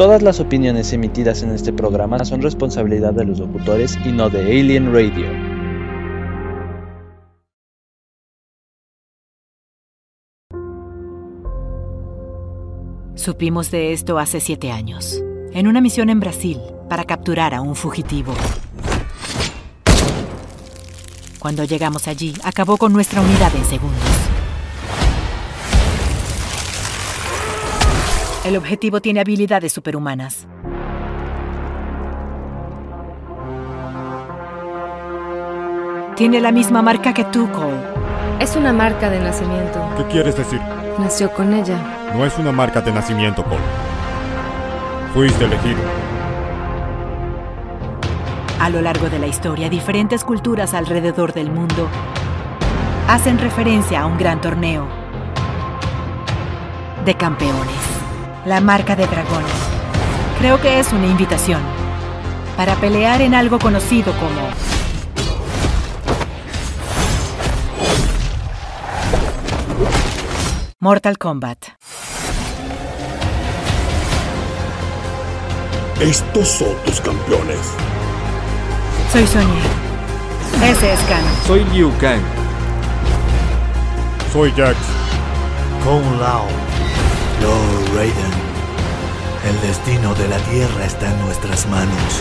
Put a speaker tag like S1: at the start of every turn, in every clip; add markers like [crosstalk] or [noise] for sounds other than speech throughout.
S1: Todas las opiniones emitidas en este programa son responsabilidad de los locutores y no de Alien Radio.
S2: Supimos de esto hace siete años, en una misión en Brasil para capturar a un fugitivo. Cuando llegamos allí, acabó con nuestra unidad en segundos. El objetivo tiene habilidades superhumanas. Tiene la misma marca que tú, Cole.
S3: Es una marca de nacimiento.
S4: ¿Qué quieres decir?
S3: Nació con ella.
S4: No es una marca de nacimiento, Cole. Fuiste elegido.
S2: A lo largo de la historia, diferentes culturas alrededor del mundo hacen referencia a un gran torneo de campeones. La marca de dragones. Creo que es una invitación para pelear en algo conocido como Mortal Kombat.
S5: Estos son tus campeones.
S2: Soy Sonia. Ese es Kano.
S6: Soy Liu Kang.
S4: Soy Jax.
S7: Kung Lao. Lord Raiden. El destino de la Tierra está en nuestras manos.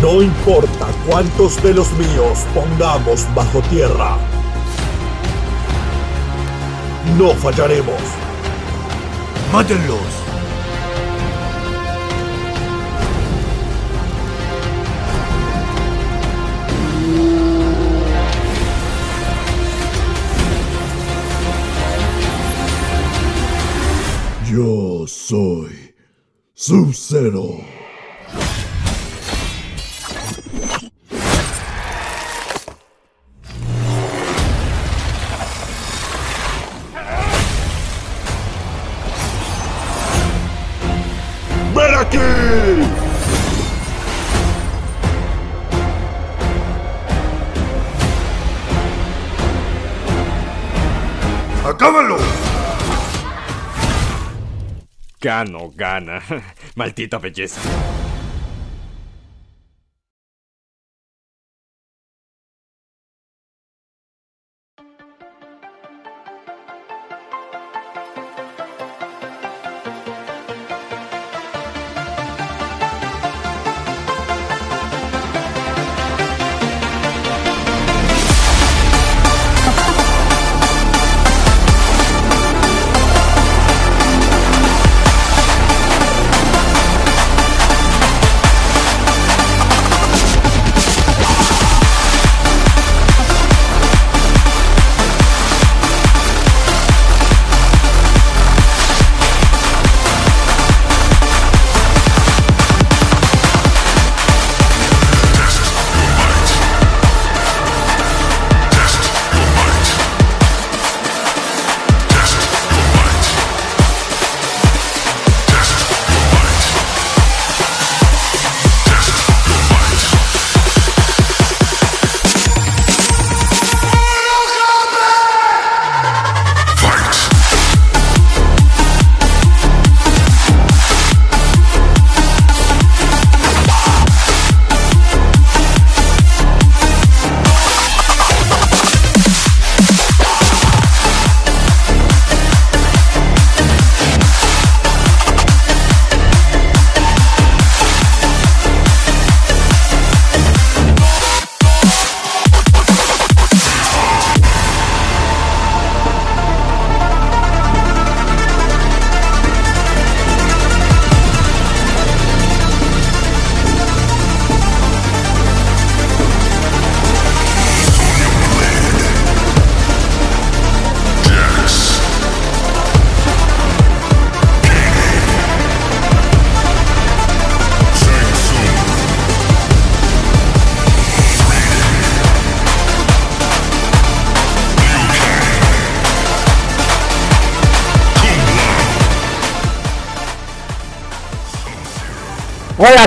S5: No importa cuántos de los míos pongamos bajo tierra. No fallaremos.
S7: ¡Mátenlos!
S5: Yo soy Sub-Zero.
S6: Gano, gana. [laughs] Maldita belleza.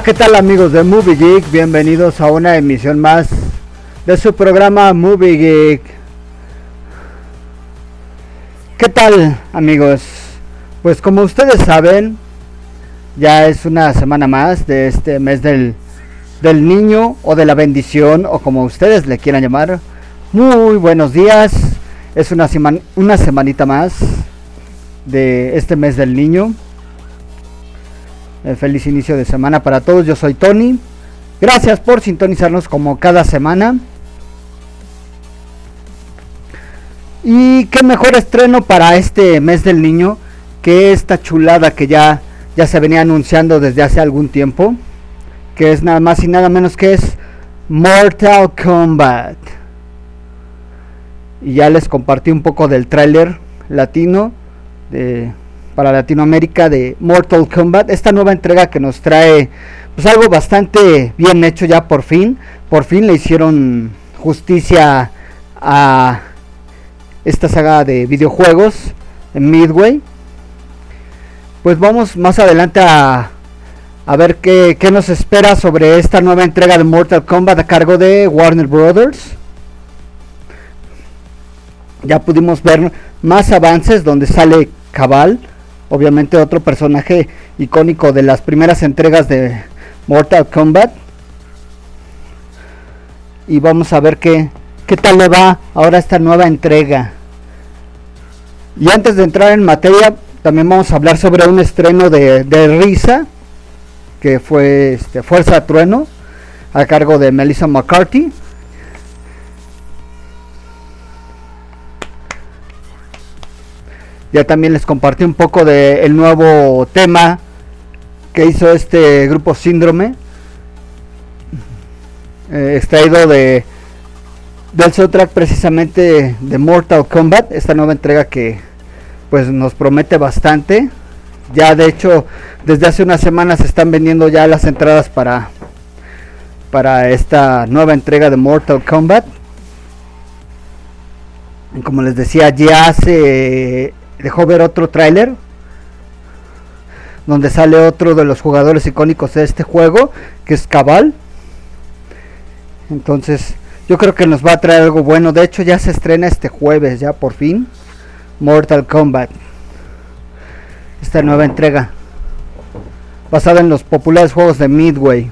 S8: ¿Qué tal amigos de Movie Geek? Bienvenidos a una emisión más de su programa Movie Geek. ¿Qué tal amigos? Pues como ustedes saben, Ya es una semana más de este mes del, del niño o de la bendición o como ustedes le quieran llamar. Muy buenos días. Es una, semana una semanita más de este mes del niño. Feliz inicio de semana para todos. Yo soy Tony. Gracias por sintonizarnos como cada semana. Y qué mejor estreno para este mes del niño que esta chulada que ya, ya se venía anunciando desde hace algún tiempo. Que es nada más y nada menos que es Mortal Kombat. Y ya les compartí un poco del tráiler latino de, para Latinoamérica de Mortal Kombat. Esta nueva entrega que nos trae pues algo bastante bien hecho ya por fin. Por fin le hicieron justicia a esta saga de videojuegos en Midway. Pues vamos más adelante a, a ver qué, qué, nos espera sobre esta nueva entrega de Mortal Kombat a cargo de Warner Brothers. Ya pudimos ver más avances donde sale Cabal, obviamente otro personaje icónico de las primeras entregas de Mortal Kombat. Y vamos a ver qué, qué tal le va ahora esta nueva entrega. Y antes de entrar en materia, también vamos a hablar sobre un estreno de, de Risa, que fue este, Fuerza Trueno, a cargo de Melissa McCarthy. Ya también les compartí un poco del el nuevo tema que hizo este grupo Síndrome, eh, extraído de del soundtrack precisamente de Mortal Kombat, esta nueva entrega que pues nos promete bastante. Ya de hecho desde hace unas semanas se están vendiendo ya las entradas para para esta nueva entrega de Mortal Kombat. Como les decía, ya se dejó ver otro tráiler donde sale otro de los jugadores icónicos de este juego, que es Cabal. Entonces, yo creo que nos va a traer algo bueno. De hecho, ya se estrena este jueves, ya por fin. Mortal Kombat. Esta nueva entrega. Basada en los populares juegos de Midway.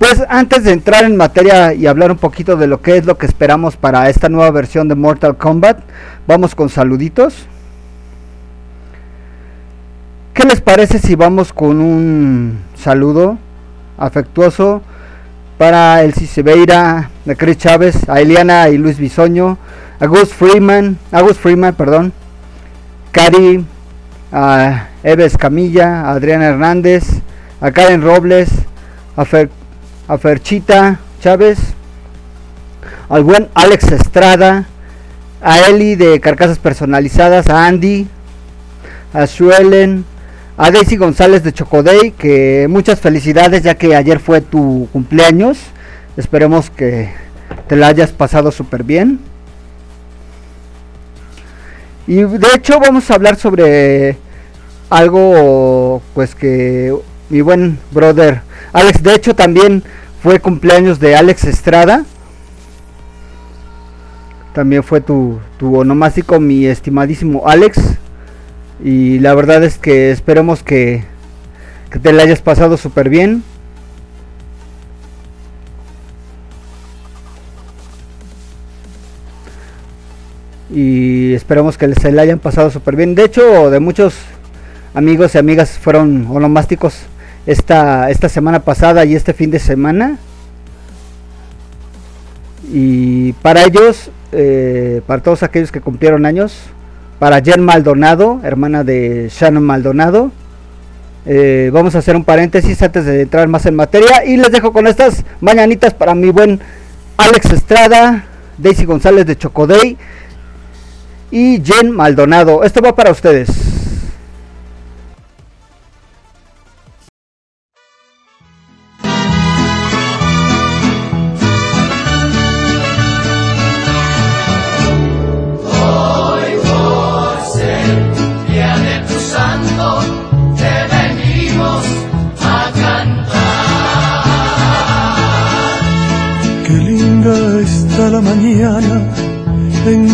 S8: Pues antes de entrar en materia y hablar un poquito de lo que es lo que esperamos para esta nueva versión de Mortal Kombat, vamos con saluditos. ¿Qué les parece si vamos con un saludo afectuoso para el Cicebeira, de Chris Chávez, a Eliana y Luis Bisoño, a Gus Freeman, a Gus Freeman, perdón, Cari, a Eves Camilla, a Adriana Hernández, a Karen Robles, a, Fer, a Ferchita Chávez, al buen Alex Estrada, a Eli de Carcasas Personalizadas, a Andy, a Suelen, a Daisy González de Chocodey, que muchas felicidades ya que ayer fue tu cumpleaños. Esperemos que te la hayas pasado súper bien. Y de hecho vamos a hablar sobre algo pues que mi buen brother Alex, de hecho también fue cumpleaños de Alex Estrada. También fue tu, tu onomástico, mi estimadísimo Alex. Y la verdad es que esperemos que, que te la hayas pasado súper bien. Y esperemos que se la hayan pasado súper bien. De hecho, de muchos amigos y amigas fueron onomásticos esta, esta semana pasada y este fin de semana. Y para ellos, eh, para todos aquellos que cumplieron años, para Jen Maldonado, hermana de Shannon Maldonado. Eh, vamos a hacer un paréntesis antes de entrar más en materia y les dejo con estas mañanitas para mi buen Alex Estrada, Daisy González de Chocodey y Jen Maldonado. Esto va para ustedes.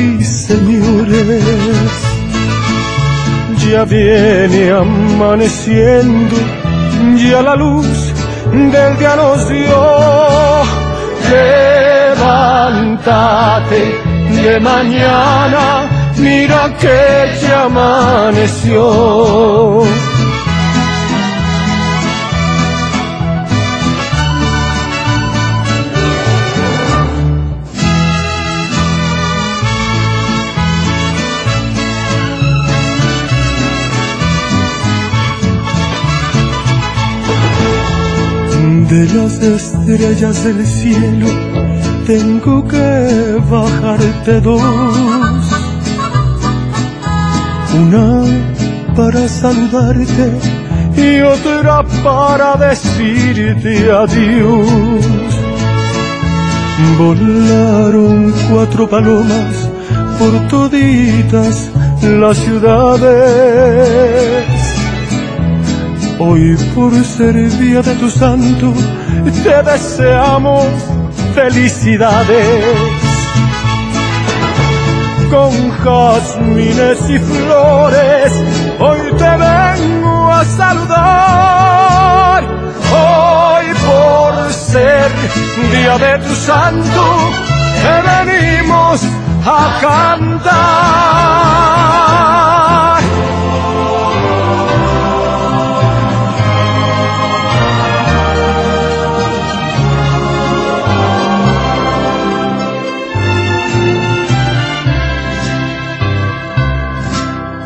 S9: ruiseñores. Ya viene amaneciendo, ya la luz del día nos dio. Levántate de mañana, mira que ya amaneció. De las estrellas del cielo tengo que bajarte dos. Una para saludarte y otra para decirte adiós. Volaron cuatro palomas por toditas las ciudades. Hoy por ser día de tu santo, te deseamos felicidades. Con jazmines y flores, hoy te vengo a saludar. Hoy por ser día de tu santo, te venimos a cantar.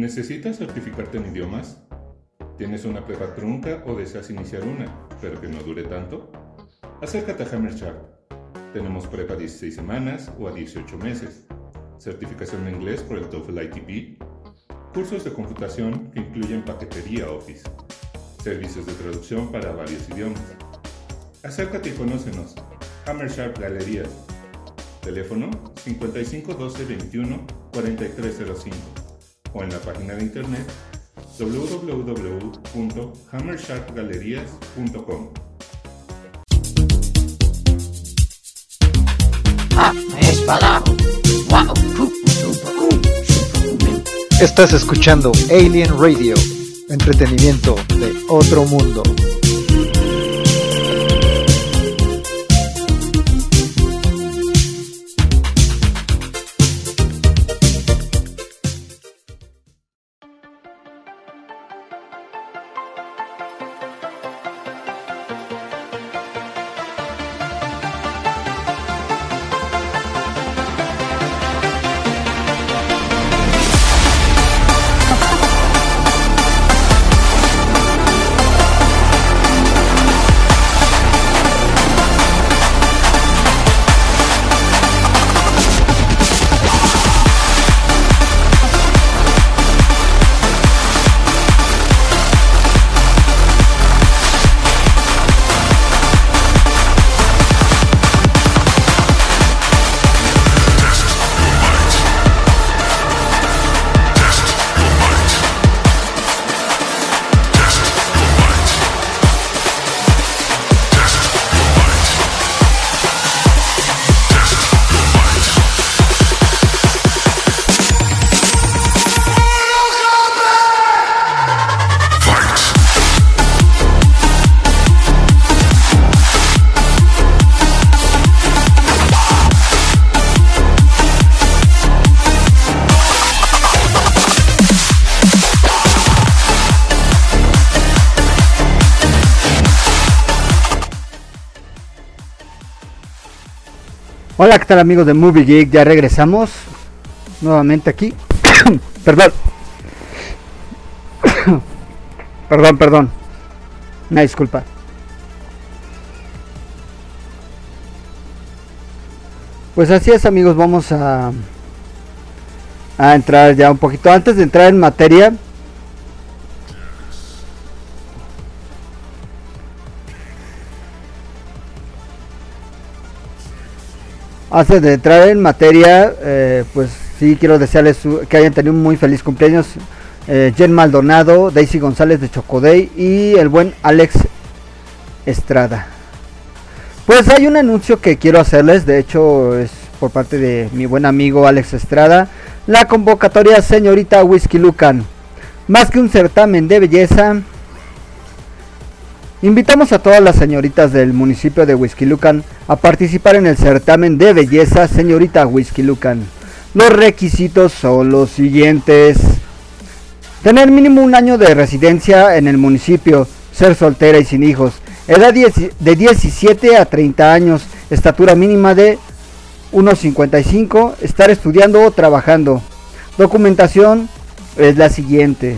S10: ¿Necesitas certificarte en idiomas? ¿Tienes una prepa trunca o deseas iniciar una, pero que no dure tanto? Acércate a Hammer Sharp. Tenemos prepa a 16 semanas o a 18 meses, certificación en inglés por el TOEFL ITP, cursos de computación que incluyen paquetería Office, servicios de traducción para varios idiomas. Acércate y conócenos. Hammer Sharp Galerías. Teléfono 55 12 21 4305 o en la página de internet www.hammersharpgalerías.com.
S11: Estás escuchando Alien Radio, entretenimiento de otro mundo.
S8: Hola, ¿qué tal amigos de Movie Geek? Ya regresamos nuevamente aquí. [coughs] perdón. [coughs] perdón, perdón. Una disculpa. Pues así es amigos, vamos a, a entrar ya un poquito. Antes de entrar en materia, Antes de entrar en materia, eh, pues sí quiero desearles que hayan tenido un muy feliz cumpleaños. Eh, Jen Maldonado, Daisy González de Chocodey y el buen Alex Estrada. Pues hay un anuncio que quiero hacerles, de hecho es por parte de mi buen amigo Alex Estrada. La convocatoria señorita Whisky Lucan. Más que un certamen de belleza, Invitamos a todas las señoritas del municipio de Lucan a participar en el certamen de belleza Señorita Lucan. Los requisitos son los siguientes. Tener mínimo un año de residencia en el municipio, ser soltera y sin hijos, edad de 17 a 30 años, estatura mínima de 1,55, estar estudiando o trabajando. Documentación es la siguiente.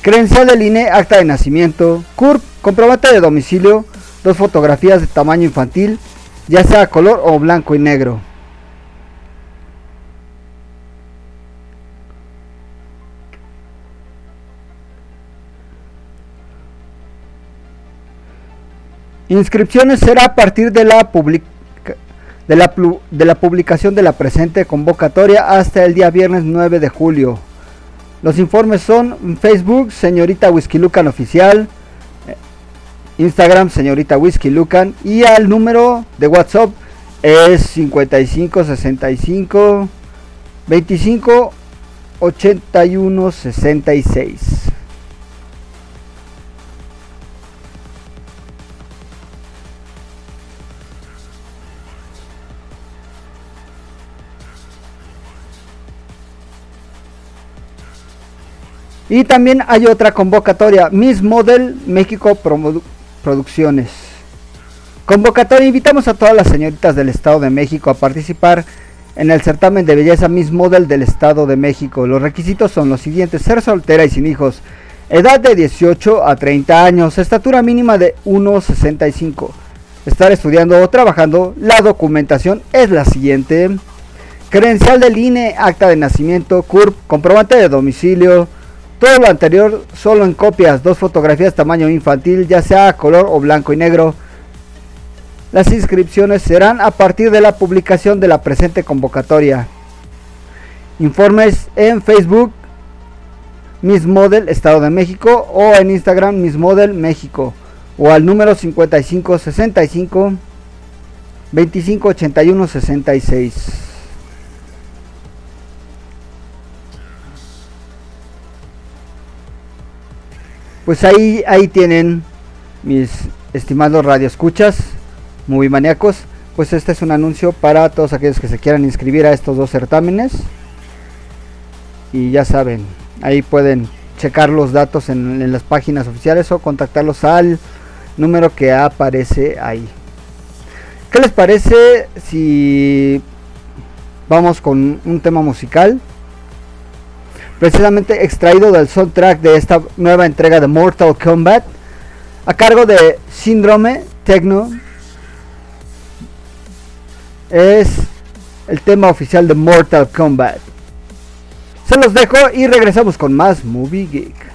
S8: Credencial del INE, acta de nacimiento, CURP, comprobante de domicilio, dos fotografías de tamaño infantil, ya sea color o blanco y negro. Inscripciones será a partir de la, de la, de la publicación de la presente convocatoria hasta el día viernes 9 de julio. Los informes son Facebook, señorita Whisky Lucan oficial, Instagram, señorita Whisky Lucan, y al número de WhatsApp es 55 65 25 81 66. Y también hay otra convocatoria, Miss Model México Producciones. Convocatoria, invitamos a todas las señoritas del Estado de México a participar en el certamen de belleza Miss Model del Estado de México. Los requisitos son los siguientes, ser soltera y sin hijos, edad de 18 a 30 años, estatura mínima de 1,65, estar estudiando o trabajando. La documentación es la siguiente. Credencial del INE, acta de nacimiento, CURP, comprobante de domicilio, todo lo anterior solo en copias, dos fotografías tamaño infantil, ya sea color o blanco y negro. Las inscripciones serán a partir de la publicación de la presente convocatoria. Informes en Facebook Miss Model Estado de México o en Instagram Miss Model México o al número 5565 2581 66. Pues ahí, ahí tienen mis estimados radioescuchas, muy maníacos. Pues este es un anuncio para todos aquellos que se quieran inscribir a estos dos certámenes. Y ya saben, ahí pueden checar los datos en, en las páginas oficiales o contactarlos al número que aparece ahí. ¿Qué les parece si vamos con un tema musical? Precisamente extraído del soundtrack de esta nueva entrega de Mortal Kombat, a cargo de Síndrome Techno. Es el tema oficial de Mortal Kombat. Se los dejo y regresamos con más Movie Geek.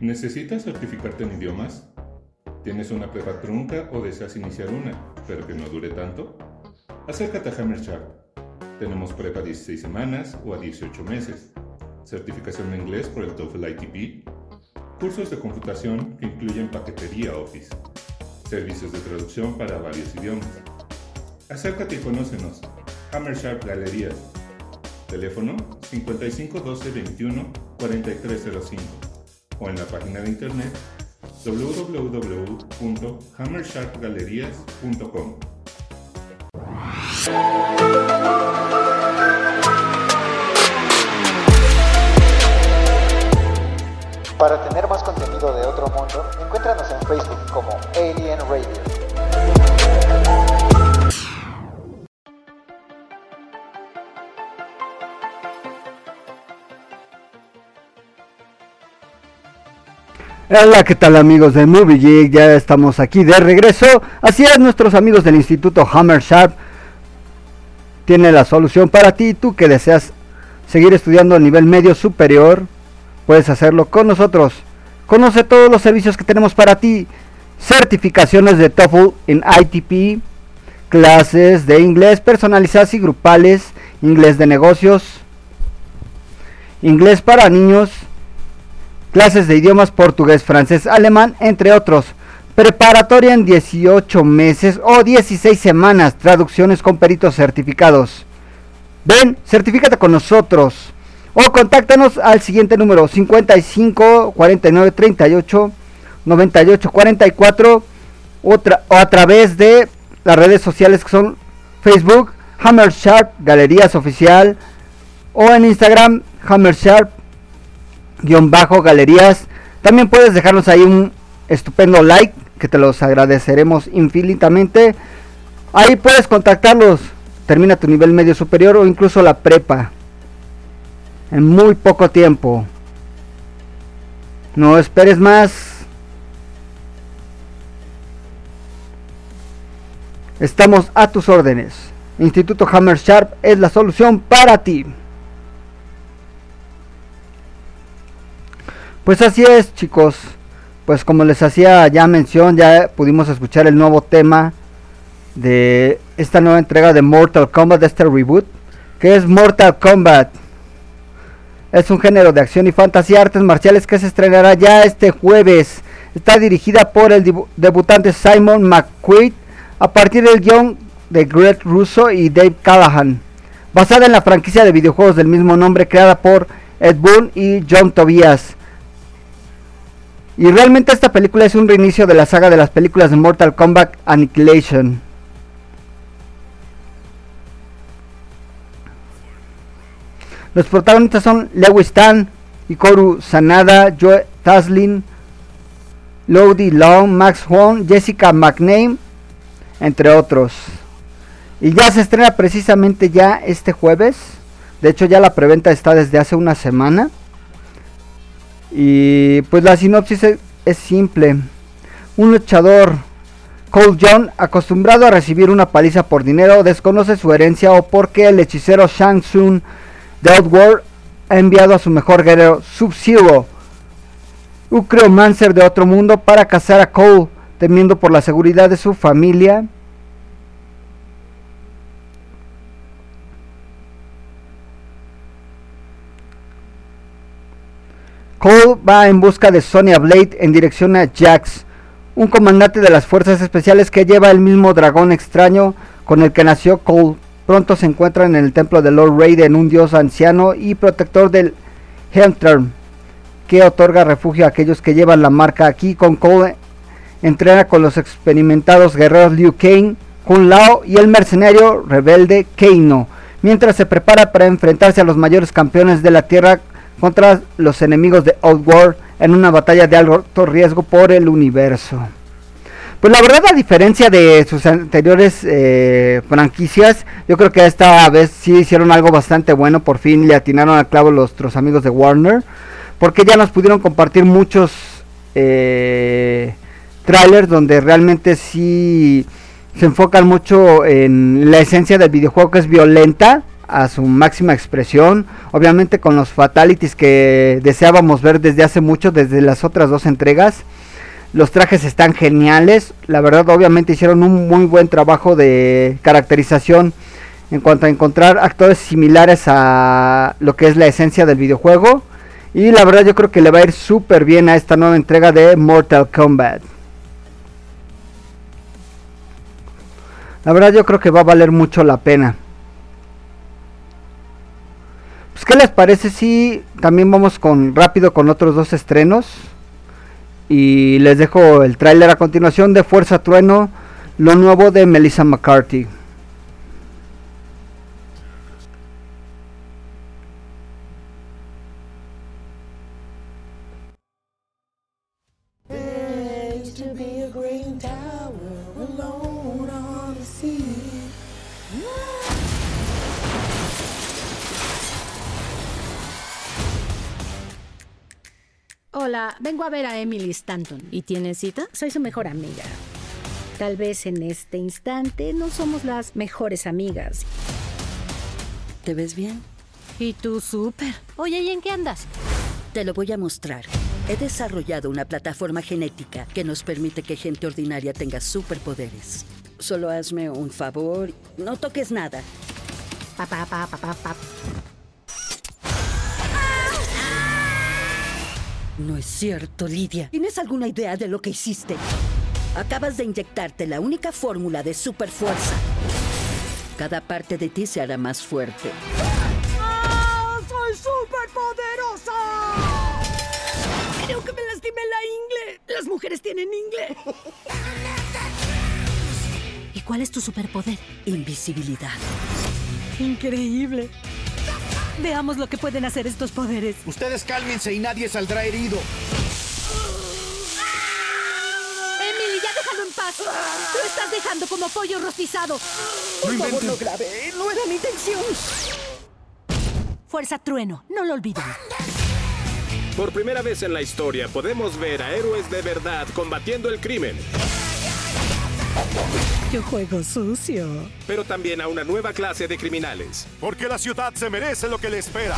S10: ¿Necesitas certificarte en idiomas? ¿Tienes una prepa trunca o deseas iniciar una, pero que no dure tanto? Acércate a Hammer Sharp. Tenemos prepa a 16 semanas o a 18 meses, certificación en inglés por el TOEFL ITP, cursos de computación que incluyen paquetería Office, servicios de traducción para varios idiomas. Acércate y conócenos. Hammer Sharp Galerías. Teléfono 55 12 21 4305 o en la página de internet www.hammersharpgalerías.com.
S11: Para tener más contenido de otro mundo, encuéntranos en Facebook como Alien Radio.
S8: Hola, ¿qué tal amigos de Movie Geek? Ya estamos aquí de regreso. Así es, nuestros amigos del Instituto Hammer Sharp tiene la solución para ti. Tú que deseas seguir estudiando a nivel medio superior, puedes hacerlo con nosotros. Conoce todos los servicios que tenemos para ti. Certificaciones de TOEFL en ITP, clases de inglés personalizadas y grupales, inglés de negocios, inglés para niños, clases de idiomas portugués, francés, alemán, entre otros. Preparatoria en 18 meses o 16 semanas, traducciones con peritos certificados. Ven, certifícate con nosotros o contáctanos al siguiente número 55 49 38 98 44 otra, o a través de las redes sociales que son Facebook, Hammer Sharp Galerías Oficial o en Instagram Hammer Sharp guion bajo galerías. También puedes dejarnos ahí un estupendo like que te los agradeceremos infinitamente. Ahí puedes contactarlos. Termina tu nivel medio superior o incluso la prepa. En muy poco tiempo. No esperes más. Estamos a tus órdenes. Instituto Hammer Sharp es la solución para ti. Pues así es, chicos. Pues como les hacía ya mención, ya pudimos escuchar el nuevo tema de esta nueva entrega de Mortal Kombat, de este reboot, que es Mortal Kombat. Es un género de acción y fantasía, artes marciales que se estrenará ya este jueves. Está dirigida por el debutante Simon McQuaid a partir del guion de Greg Russo y Dave Callahan. Basada en la franquicia de videojuegos del mismo nombre creada por Ed Boon y John Tobias. Y realmente esta película es un reinicio de la saga de las películas de Mortal Kombat Annihilation. Los protagonistas son Lewis Tan, Ikoru Sanada, Joe Taslin, Lodi Long, Max Huang, Jessica McName, entre otros. Y ya se estrena precisamente ya este jueves. De hecho ya la preventa está desde hace una semana. Y pues la sinopsis es, simple. Un luchador, Cole John, acostumbrado a recibir una paliza por dinero, desconoce su herencia o porque el hechicero Shang Tsung de Outworld ha enviado a su mejor guerrero Sub-Zero, un creomancer de otro mundo, para cazar a Cole, temiendo por la seguridad de su familia. Cole va en busca de Sonya Blade en dirección a Jax, un comandante de las fuerzas especiales que lleva el mismo dragón extraño con el que nació Cole. Pronto se encuentran en el templo de Lord Raiden, un dios anciano y protector del Helmterm, que otorga refugio a aquellos que llevan la marca aquí. Con Cole entrena con los experimentados guerreros Liu Kang, Kun Lao y el mercenario rebelde Keino, mientras se prepara para enfrentarse a los mayores campeones de la Tierra contra los enemigos de Outworld en una batalla de alto riesgo por el universo. Pues la verdad, a diferencia de sus anteriores eh, franquicias, yo creo que esta vez sí hicieron algo bastante bueno. Por fin le atinaron al clavo nuestros amigos de Warner, porque ya nos pudieron compartir muchos eh, trailers donde realmente sí se enfocan mucho en la esencia del videojuego que es violenta a su máxima expresión, obviamente con los fatalities que deseábamos ver desde hace mucho, desde las otras dos entregas. Los trajes están geniales, la verdad obviamente hicieron un muy buen trabajo de caracterización en cuanto a encontrar actores similares a lo que es la esencia del videojuego. Y la verdad yo creo que le va a ir súper bien a esta nueva entrega de Mortal Kombat. La verdad yo creo que va a valer mucho la pena. Pues qué les parece si también vamos con rápido con otros dos estrenos. Y les dejo el tráiler a continuación de Fuerza Trueno, lo nuevo de Melissa McCarthy.
S12: Vengo a ver a Emily Stanton.
S3: ¿Y tienes cita?
S12: Soy su mejor amiga. Tal vez en este instante no somos las mejores amigas.
S13: ¿Te ves bien?
S12: Y tú súper. Oye, ¿y en qué andas?
S13: Te lo voy a mostrar. He desarrollado una plataforma genética que nos permite que gente ordinaria tenga superpoderes. Solo hazme un favor. No toques nada.
S12: Pa, pa, pa, pa,
S13: No es cierto, Lidia. ¿Tienes alguna idea de lo que hiciste? Acabas de inyectarte la única fórmula de superfuerza. Cada parte de ti se hará más fuerte.
S12: ¡Ah! ¡Soy superpoderosa! Creo que me lastimé la ingle. Las mujeres tienen ingle. ¿Y cuál es tu superpoder?
S13: Invisibilidad.
S12: Increíble. Veamos lo que pueden hacer estos poderes.
S14: Ustedes cálmense y nadie saldrá herido.
S12: Emily, ya déjalo en paz. Lo estás dejando como pollo rostizado.
S14: No
S13: Por favor,
S14: inventen.
S13: no grave. No era mi intención.
S12: Fuerza trueno, no lo olviden.
S15: Por primera vez en la historia podemos ver a héroes de verdad combatiendo el crimen,
S12: Yo juego sucio.
S15: pero también a una nueva clase de criminales.
S4: Porque la ciudad se merece lo que le espera.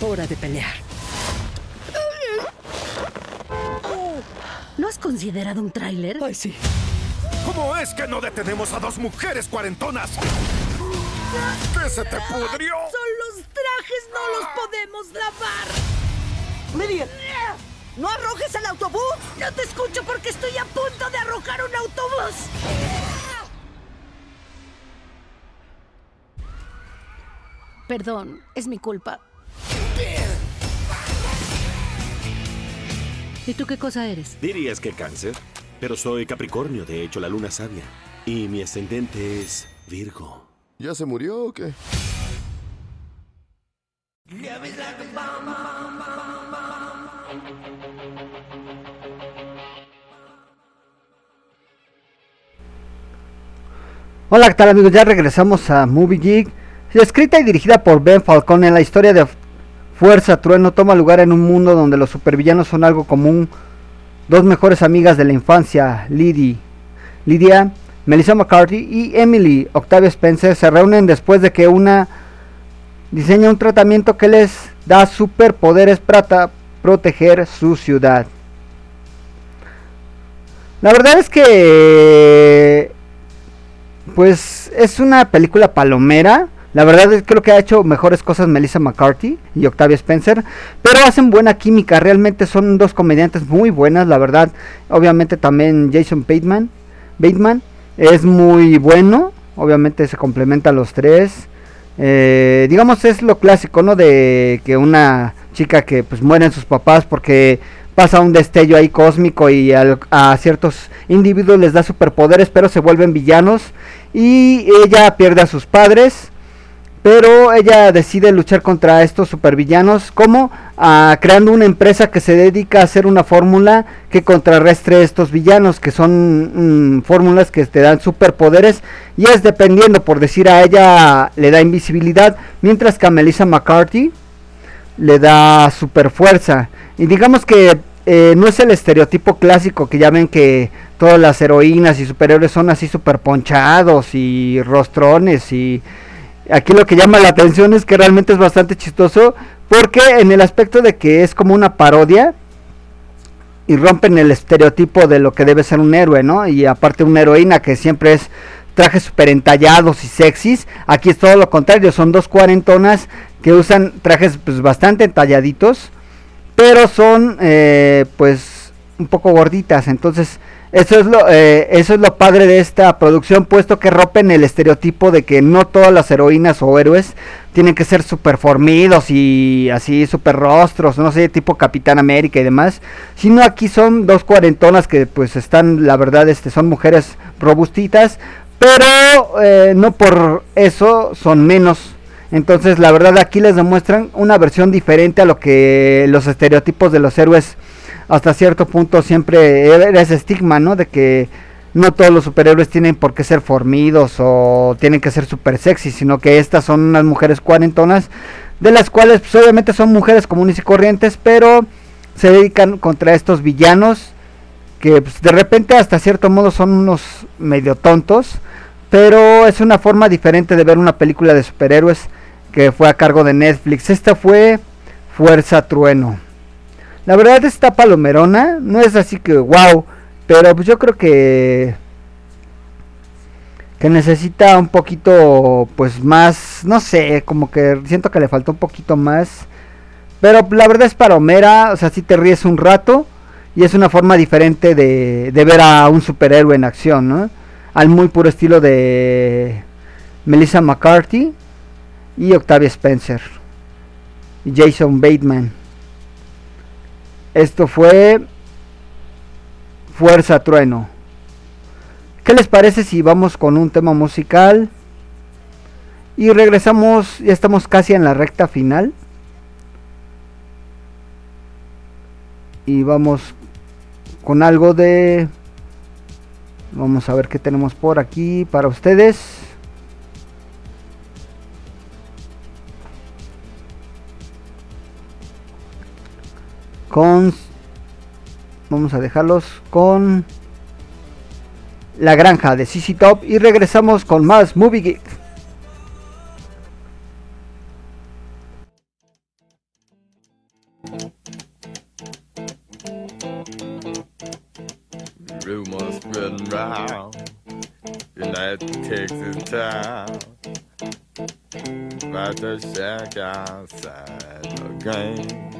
S13: Hora de pelear.
S12: ¿No has considerado un tráiler?
S13: Ay, sí.
S4: ¿Cómo es que no detenemos a dos mujeres cuarentonas? ¿Qué se te pudrió?
S12: Son los trajes, no los podemos lavar.
S13: Miriam, ¿no arrojes el autobús?
S12: No te escucho porque estoy a punto de arrojar un autobús. Perdón, es mi culpa. ¿Y tú qué cosa eres?
S16: Dirías que cáncer, pero soy Capricornio, de hecho la luna sabia. Y mi ascendente es Virgo.
S17: ¿Ya se murió o qué?
S8: Hola, ¿qué tal amigos? Ya regresamos a Movie Geek. Escrita y dirigida por Ben Falcone, la historia de Fuerza Trueno toma lugar en un mundo donde los supervillanos son algo común. Dos mejores amigas de la infancia, Lidie, Lydia, Melissa McCarthy y Emily Octavia Spencer se reúnen después de que una diseña un tratamiento que les da superpoderes para proteger su ciudad. La verdad es que pues es una película palomera. La verdad es que creo que ha hecho mejores cosas Melissa McCarthy y Octavia Spencer, pero hacen buena química, realmente son dos comediantes muy buenas, la verdad. Obviamente también Jason Bateman, Bateman es muy bueno, obviamente se complementan los tres. Eh, digamos es lo clásico, ¿no? De que una chica que pues mueren sus papás porque pasa un destello ahí cósmico y al- a ciertos individuos les da superpoderes, pero se vuelven villanos y ella pierde a sus padres. Pero ella decide luchar contra estos supervillanos como Ah, creando una empresa que se dedica a hacer una fórmula que contrarrestre estos villanos que son mm, fórmulas que te dan superpoderes y es dependiendo por decir a ella le da invisibilidad mientras que a Melissa McCarthy le da super fuerza y digamos que eh, no es el estereotipo clásico que ya ven que todas las heroínas y superhéroes son así super ponchados y rostrones y aquí lo que llama la atención es que realmente es bastante chistoso porque en el aspecto de que es como una parodia y rompen el estereotipo de lo que debe ser un héroe, ¿no? Y aparte una heroína que siempre es trajes super entallados y sexys, aquí es todo lo contrario, son dos cuarentonas que usan trajes pues bastante entalladitos, pero son eh, pues un poco gorditas, entonces eso es lo eh, eso es lo padre de esta producción puesto que rompen el estereotipo de que no todas las heroínas o héroes tienen que ser super formidos y así super rostros no sé tipo Capitán América y demás sino aquí son dos cuarentonas que pues están la verdad este son mujeres robustitas pero eh, no por eso son menos. Entonces la verdad aquí les demuestran una versión diferente a lo que los estereotipos de los héroes hasta cierto punto siempre era ese estigma, ¿no? De que no todos los superhéroes tienen por qué ser formidos o tienen que ser super sexy, sino que estas son unas mujeres cuarentonas, de las cuales pues, obviamente son mujeres comunes y corrientes, pero se dedican contra estos villanos que pues, de repente hasta cierto modo son unos medio tontos, pero es una forma diferente de ver una película de superhéroes que fue a cargo de Netflix. Esta fue Fuerza Trueno. La verdad esta palomerona no es así que wow, pero pues yo creo que que necesita un poquito pues más, no sé, como que siento que le falta un poquito más. Pero la verdad es palomera, o sea, si te ríes un rato y es una forma diferente de, de ver a un superhéroe en acción, ¿no? Al muy puro estilo de Melissa McCarthy y Octavia Spencer y Jason Bateman. Esto fue Fuerza Trueno. ¿Qué les parece si vamos con un tema musical? Y regresamos, ya estamos casi en la recta final. Y vamos con algo de... Vamos a ver qué tenemos por aquí para ustedes. Con vamos a dejarlos con la granja de CC Top y regresamos con más Movie Geek.
S17: Rumors spreading round United Texas town About to shack outside the game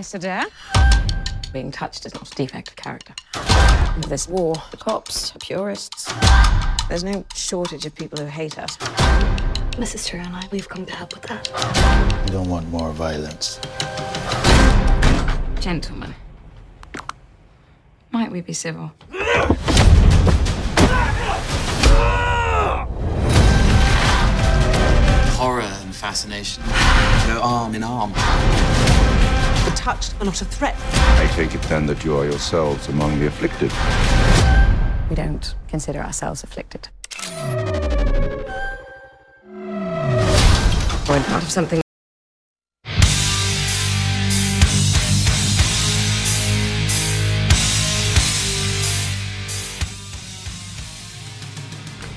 S18: Mr. Dare? Being touched is not a defect of character. With this war, the cops, the purists, there's no shortage of people who hate us.
S19: Mrs. True and I, we've come to help with that.
S7: We don't want more violence.
S18: Gentlemen, might we be civil?
S20: Horror and fascination go arm in arm.
S18: Touched are not a threat.
S21: I take it then that you are yourselves among the afflicted.
S18: We don't consider ourselves afflicted. We're part of something.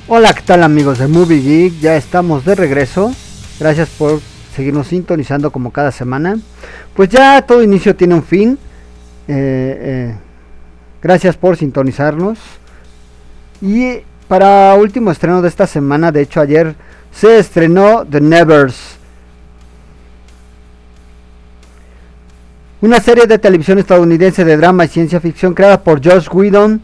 S8: Hola, ¿qué tal amigos de Movie Geek? Ya estamos de regreso. Gracias por seguirnos sintonizando como cada semana. Pues ya todo inicio tiene un fin. Eh, eh, gracias por sintonizarnos. Y para último estreno de esta semana, de hecho ayer se estrenó The Nevers. Una serie de televisión estadounidense de drama y ciencia ficción creada por Josh Whedon.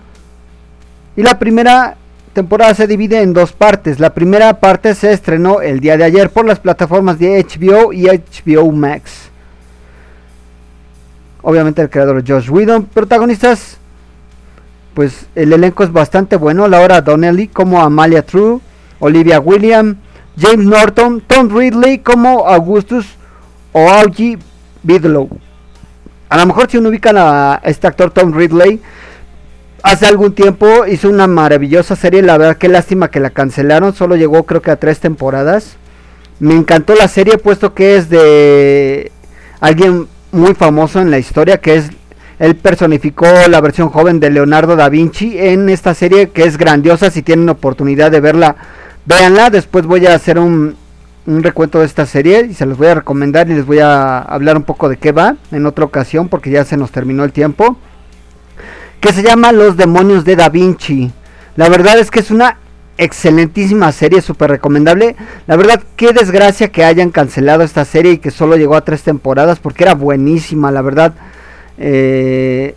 S8: Y la primera temporada se divide en dos partes. La primera parte se estrenó el día de ayer por las plataformas de HBO y HBO Max. Obviamente el creador Josh Whedon. Protagonistas, pues el elenco es bastante bueno. Laura Donnelly como Amalia True, Olivia William, James Norton, Tom Ridley como Augustus o Augie Bidlow. A lo mejor si uno ubican a este actor Tom Ridley, hace algún tiempo hizo una maravillosa serie. La verdad, qué lástima que la cancelaron. Solo llegó, creo que a tres temporadas. Me encantó la serie, puesto que es de alguien muy famoso en la historia. Que es. Él personificó la versión joven de Leonardo da Vinci en esta serie que es grandiosa. Si tienen oportunidad de verla, véanla. Después voy a hacer un, un recuento de esta serie y se los voy a recomendar y les voy a hablar un poco de qué va en otra ocasión porque ya se nos terminó el tiempo que se llama Los demonios de Da Vinci. La verdad es que es una excelentísima serie, súper recomendable. La verdad, qué desgracia que hayan cancelado esta serie y que solo llegó a tres temporadas porque era buenísima, la verdad. Eh,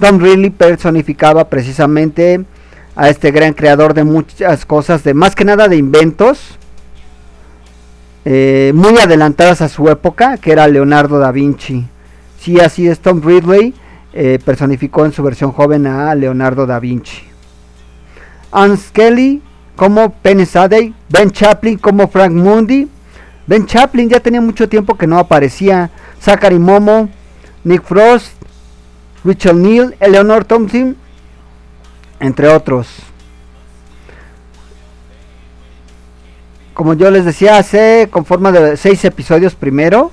S8: Tom Ridley personificaba precisamente a este gran creador de muchas cosas, de más que nada de inventos. Eh, muy adelantadas a su época, que era Leonardo da Vinci. Sí, así es Tom Ridley eh, personificó en su versión joven a Leonardo da Vinci. Anne Skelly como Penny Sadey, Ben Chaplin como Frank Mundi. Ben Chaplin ya tenía mucho tiempo que no aparecía. Zachary Momo, Nick Frost, Richard Neal, Eleanor Thompson, entre otros. Como yo les decía, hace con forma de seis episodios primero.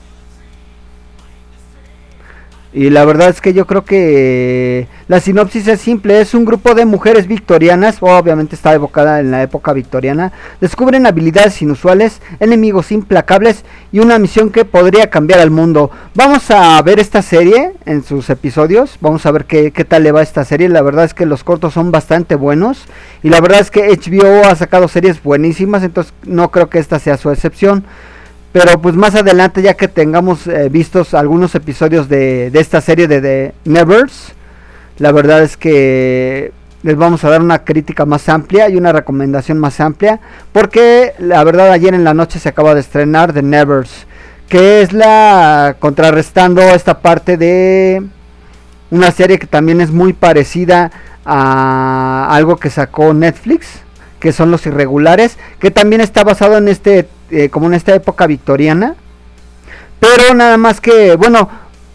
S8: Y la verdad es que yo creo que la sinopsis es simple, es un grupo de mujeres victorianas, obviamente está evocada en la época victoriana, descubren habilidades inusuales, enemigos implacables y una misión que podría cambiar al mundo. Vamos a ver esta serie en sus episodios, vamos a ver qué, qué tal le va esta serie, la verdad es que los cortos son bastante buenos y la verdad es que HBO ha sacado series buenísimas, entonces no creo que esta sea su excepción. Pero pues más adelante, ya que tengamos eh, vistos algunos episodios de, de, esta serie de The Nevers, la verdad es que les vamos a dar una crítica más amplia y una recomendación más amplia. Porque la verdad ayer en la noche se acaba de estrenar The Nevers, que es la contrarrestando esta parte de una serie que también es muy parecida a algo que sacó Netflix, que son Los Irregulares, que también está basado en este eh, como en esta época victoriana. Pero nada más que, bueno,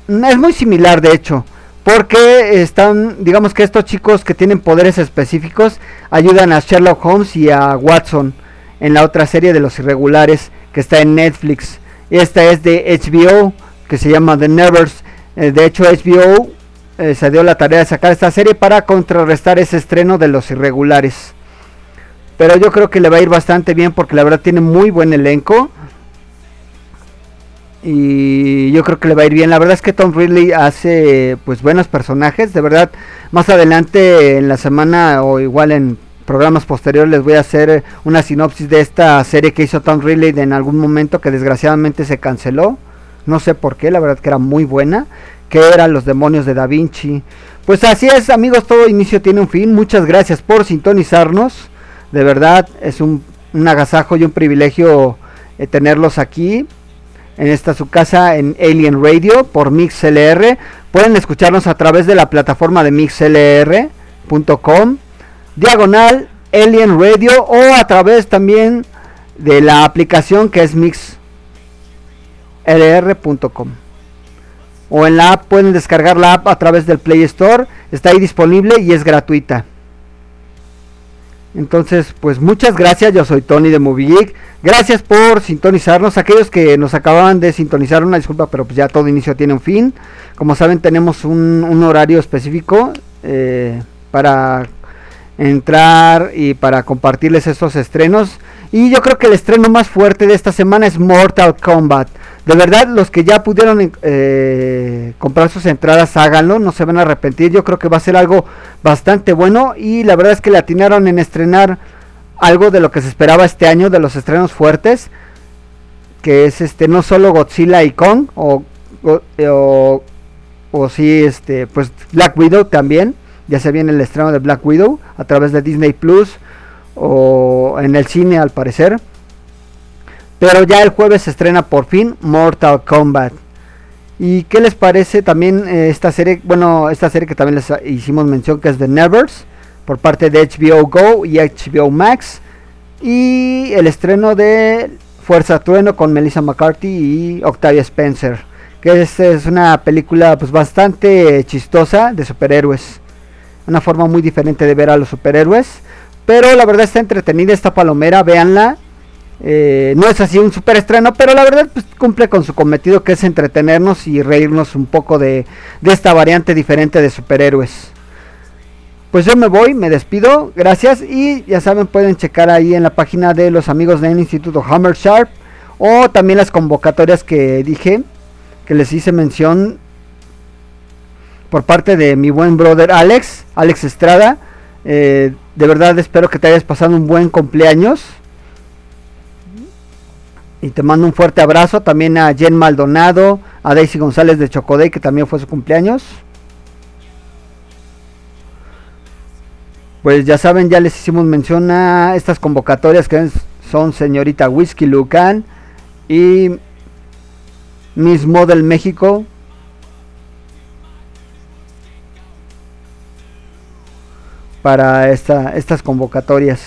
S8: es muy similar de hecho. Porque están, digamos que estos chicos que tienen poderes específicos ayudan a Sherlock Holmes y a Watson en la otra serie de los irregulares que está en Netflix. Esta es de HBO, que se llama The Nevers. Eh, de hecho, HBO eh, se dio la tarea de sacar esta serie para contrarrestar ese estreno de los irregulares. Pero yo creo que le va a ir bastante bien porque la verdad tiene muy buen elenco. Y yo creo que le va a ir bien. La verdad es que Tom Ridley hace pues buenos personajes. De verdad, más adelante en la semana o igual en programas posteriores les voy a hacer una sinopsis de esta serie que hizo Tom Ridley en algún momento que desgraciadamente se canceló. No sé por qué, la verdad que era muy buena. Que eran los demonios de Da Vinci. Pues así es, amigos, todo inicio tiene un fin. Muchas gracias por sintonizarnos. De verdad, es un, un agasajo y un privilegio eh, tenerlos aquí en esta su casa en Alien Radio por MixLR. Pueden escucharnos a través de la plataforma de mixlr.com, diagonal Alien Radio o a través también de la aplicación que es mixlr.com. O en la app pueden descargar la app a través del Play Store, está ahí disponible y es gratuita. Entonces, pues muchas gracias, yo soy Tony de Movie. Gracias por sintonizarnos. Aquellos que nos acababan de sintonizar, una disculpa, pero pues ya todo inicio tiene un fin. Como saben, tenemos un, horario específico eh, para entrar y para compartirles estos estrenos. Y yo creo que el estreno más fuerte de esta semana es Mortal Kombat. De verdad, los que ya pudieron eh, comprar sus entradas, háganlo, no se van a arrepentir. Yo creo que va a ser algo bastante bueno. Y la verdad es que le atinaron en estrenar algo de lo que se esperaba este año, de los estrenos fuertes. Que es este no solo Godzilla y Kong, o, o, o sí, este, pues Black Widow también. Ya se viene el estreno de Black Widow a través de Disney Plus o en el cine al parecer. Pero ya el jueves se estrena por fin Mortal Kombat. ¿Y qué les parece también eh, esta serie? Bueno, esta serie que también les hicimos mención que es The Nevers por parte de HBO Go y HBO Max. Y el estreno de Fuerza Trueno con Melissa McCarthy y Octavia Spencer. Que es, es una película pues bastante chistosa de superhéroes. Una forma muy diferente de ver a los superhéroes. Pero la verdad está entretenida esta palomera, véanla. Eh, no es así un super estreno, pero la verdad pues, cumple con su cometido que es entretenernos y reírnos un poco de, esta variante diferente de superhéroes. Pues yo me voy, me despido, gracias y ya saben pueden checar ahí en la página de los amigos del Instituto Hammer Sharp o también las convocatorias que dije, que les hice mención por parte de mi buen brother Alex, Alex Estrada. Eh, de verdad espero que te hayas pasado un buen cumpleaños. Y te mando un fuerte abrazo también a Jen Maldonado, a Daisy González de Chocodey, que también fue su cumpleaños. Pues ya saben, ya les hicimos mención a estas convocatorias que son señorita Whisky Lucan y Miss Model México. Para esta, estas convocatorias.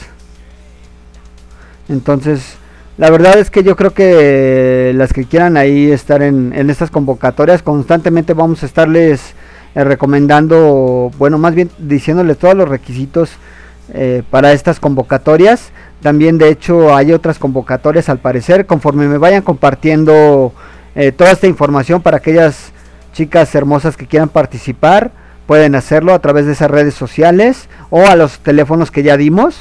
S8: Entonces, la verdad es que yo creo que las que quieran ahí estar en, estas convocatorias, constantemente vamos a estarles eh, recomendando, bueno, más bien diciéndoles todos los requisitos eh, para estas convocatorias. También de hecho hay otras convocatorias al parecer, conforme me vayan compartiendo eh, toda esta información para aquellas chicas hermosas que quieran participar, pueden hacerlo a través de esas redes sociales o a los teléfonos que ya dimos.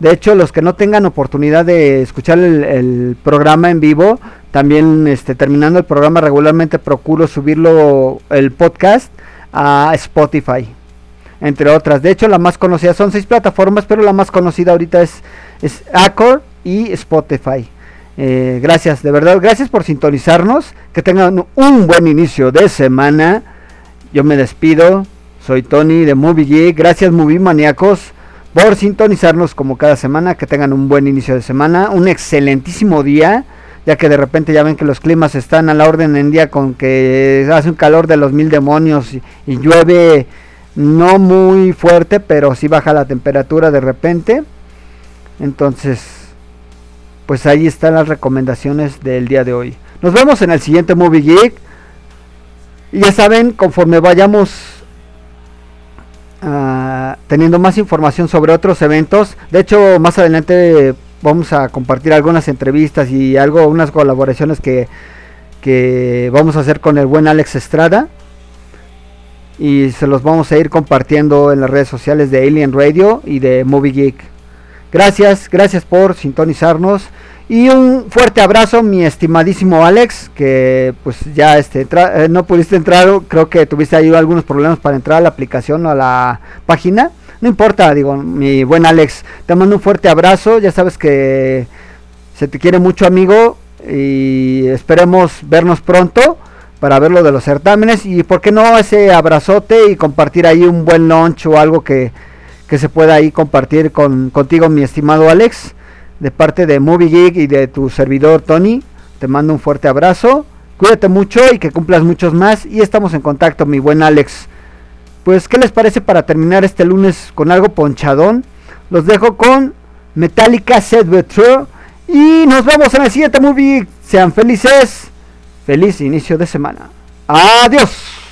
S8: De hecho, los que no tengan oportunidad de escuchar el, programa en vivo, también este, terminando el programa regularmente procuro subirlo el podcast a Spotify, entre otras. De hecho, la más conocida son seis plataformas, pero la más conocida ahorita es, es Acor y Spotify. Eh, gracias, de verdad, gracias por sintonizarnos. Que tengan un buen inicio de semana. Yo me despido. Soy Tony de Movie Geek. Gracias, Movie Maníacos por sintonizarnos como cada semana, que tengan un buen inicio de semana, un excelentísimo día, ya que de repente ya ven que los climas están a la orden en día con que hace un calor de los mil demonios y, llueve no muy fuerte, pero sí baja la temperatura de repente. Entonces, pues ahí están las recomendaciones del día de hoy. Nos vemos en el siguiente Movie Geek. Y ya saben, conforme vayamos Ah, teniendo más información sobre otros eventos. De hecho, más adelante vamos a compartir algunas entrevistas y algo, unas colaboraciones que, que vamos a hacer con el buen Alex Estrada. y se los vamos a ir compartiendo en las redes sociales de Alien Radio y de Movie Geek. Gracias, gracias por sintonizarnos y un fuerte abrazo mi estimadísimo Alex que pues ya este eh, no pudiste entrar, creo que tuviste ahí algunos problemas para entrar a la aplicación o a la página. No importa, digo, mi buen Alex, te mando un fuerte abrazo, ya sabes que se te quiere mucho amigo y esperemos vernos pronto para ver lo de los certámenes y por qué no ese abrazote y compartir ahí un buen lunch o algo que, que se pueda ahí compartir con, contigo mi estimado Alex de parte de Movie Geek y de tu servidor Tony. Te mando un fuerte abrazo. Cuídate mucho y que cumplas muchos más. Y estamos en contacto mi buen Alex. Pues qué les parece para terminar este lunes con algo ponchadón los dejo con Metallica Set True y nos vemos en el siguiente movie sean felices. Feliz inicio de semana. Adiós.